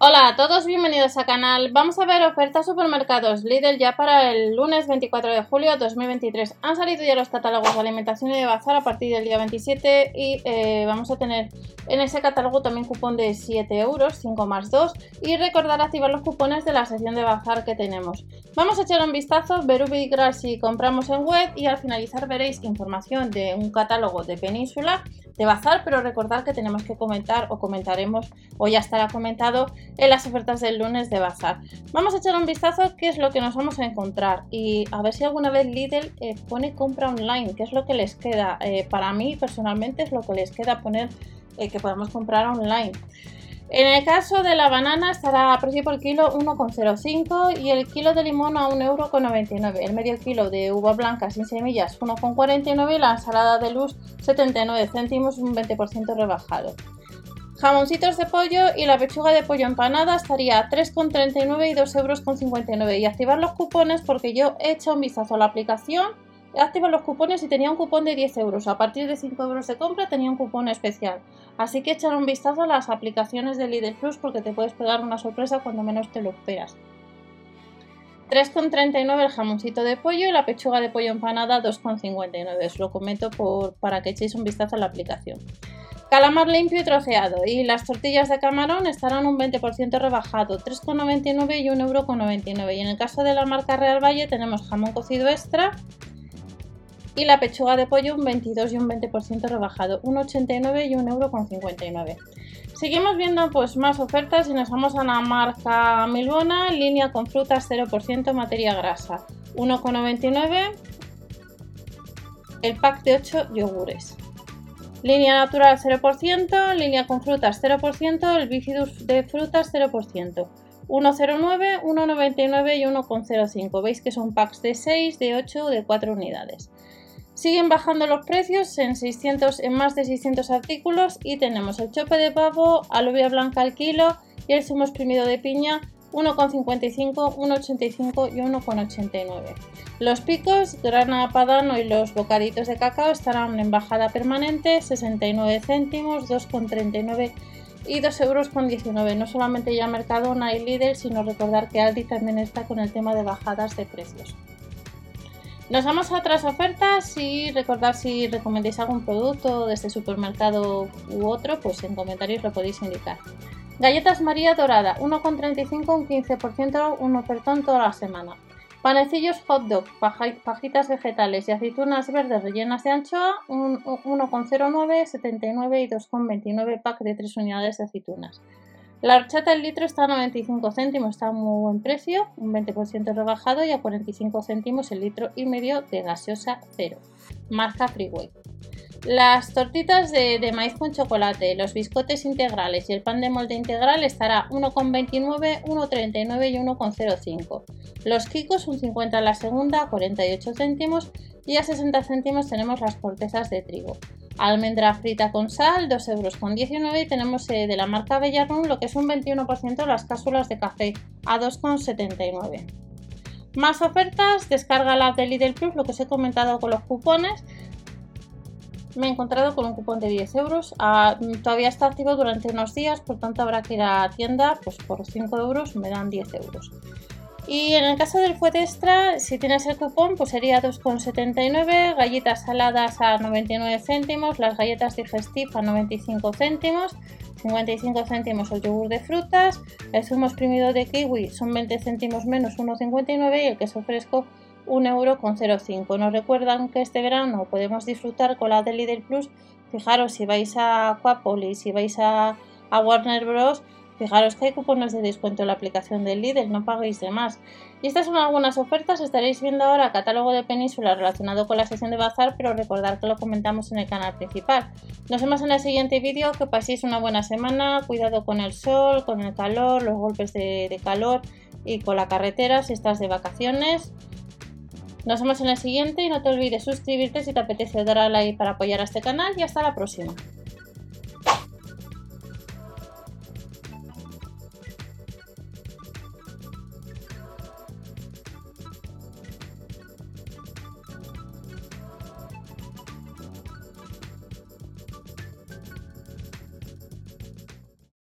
Hola a todos, bienvenidos al canal. Vamos a ver ofertas supermercados Lidl ya para el lunes 24 de julio 2023. Han salido ya los catálogos de alimentación y de bazar a partir del día 27 y eh, vamos a tener en ese catálogo también cupón de 7 euros, 5 más 2 y recordar activar los cupones de la sección de bazar que tenemos. Vamos a echar un vistazo, ver ubicar si compramos en web y al finalizar veréis información de un catálogo de Península de bazar, pero recordad que tenemos que comentar o comentaremos o ya estará comentado en las ofertas del lunes de bazar. Vamos a echar un vistazo a qué es lo que nos vamos a encontrar y a ver si alguna vez Lidl eh, pone compra online, qué es lo que les queda. Eh, para mí personalmente es lo que les queda poner eh, que podamos comprar online. En el caso de la banana estará a precio por kilo 1,05 y el kilo de limón a 1,99€. El medio kilo de uva blanca sin semillas 1,49 y la ensalada de luz 79 céntimos, un 20% rebajado. Jamoncitos de pollo y la pechuga de pollo empanada estaría a 3,39 y 2,59€ Y activar los cupones porque yo he hecho un vistazo a la aplicación activo los cupones y tenía un cupón de 10 euros. A partir de 5 euros de compra tenía un cupón especial. Así que echar un vistazo a las aplicaciones de Lidl Plus porque te puedes pegar una sorpresa cuando menos te lo esperas. 3,39 el jamoncito de pollo y la pechuga de pollo empanada 2,59. Os lo comento para que echéis un vistazo a la aplicación. Calamar limpio y troceado y las tortillas de camarón estarán un 20% rebajado, 3,99 y 1,99€. Y en el caso de la marca Real Valle tenemos jamón cocido extra y la pechuga de pollo un 22 y un 20% rebajado, 1,89 y 1,59€. Seguimos viendo pues más ofertas y nos vamos a la marca Milbona, línea con frutas 0% materia grasa, 1,99 el pack de 8 yogures. Línea natural 0%, línea con frutas 0%, el bifidus de frutas 0%. 1,09, 1,99 y 1,05. Veis que son packs de 6, de 8 o de 4 unidades. Siguen bajando los precios en, 600, en más de 600 artículos y tenemos el chope de pavo, alubia blanca al kilo y el zumo exprimido de piña 1,55, 1,85 y 1,89. Los picos, grana padano y los bocaditos de cacao estarán en bajada permanente 69 céntimos, 2,39 y 2,19 euros. No solamente ya Mercadona y Lidl, sino recordar que Aldi también está con el tema de bajadas de precios. Nos vamos a otras ofertas y recordad si recomendáis algún producto de este supermercado u otro, pues en comentarios lo podéis indicar. Galletas María Dorada, 1,35, un 15%, un ofertón toda la semana. Panecillos hot dog, pajitas vegetales y aceitunas verdes rellenas de anchoa, 1,09, 79 y 2,29 pack de 3 unidades de aceitunas. La horchata al litro está a 95 céntimos, está a muy buen precio, un 20% rebajado y a 45 céntimos el litro y medio de gaseosa cero, marca Freeway. Las tortitas de, maíz con chocolate, los biscotes integrales y el pan de molde integral estará 1,29, 1,39 y 1,05. Los kikos un 50 en la segunda, 48 céntimos y a 60 céntimos tenemos las cortezas de trigo almendra frita con sal, 2,19 euros. Y tenemos eh, de la marca Bellarun lo que es un 21% las cápsulas de café a 2,79. Más ofertas, descarga la de Lidl Plus, lo que os he comentado con los cupones. Me he encontrado con un cupón de 10 euros. Ah, todavía está activo durante unos días, por tanto habrá que ir a tienda. Pues por 5 euros me dan 10 euros. Y en el caso del fuet extra, si tienes el cupón, pues sería 2,79, galletas saladas a 99 céntimos, las galletas digestive a 95 céntimos, 55 céntimos el yogur de frutas, el zumo exprimido de kiwi son 20 céntimos menos 1,59 y el queso fresco 1,05€. Nos recuerdan que este verano podemos disfrutar con la de Lidl Plus. Fijaros, si vais a Aquapolis, si vais a Warner Bros., Fijaros que hay cupones de descuento en la aplicación del Lidl, no paguéis de más. Y estas son algunas ofertas, estaréis viendo ahora catálogo de península relacionado con la sesión de bazar, pero recordad que lo comentamos en el canal principal. Nos vemos en el siguiente vídeo, que paséis una buena semana, cuidado con el sol, con el calor, los golpes de, de calor y con la carretera si estás de vacaciones. Nos vemos en el siguiente y no te olvides suscribirte si te apetece dar a like para apoyar a este canal y hasta la próxima.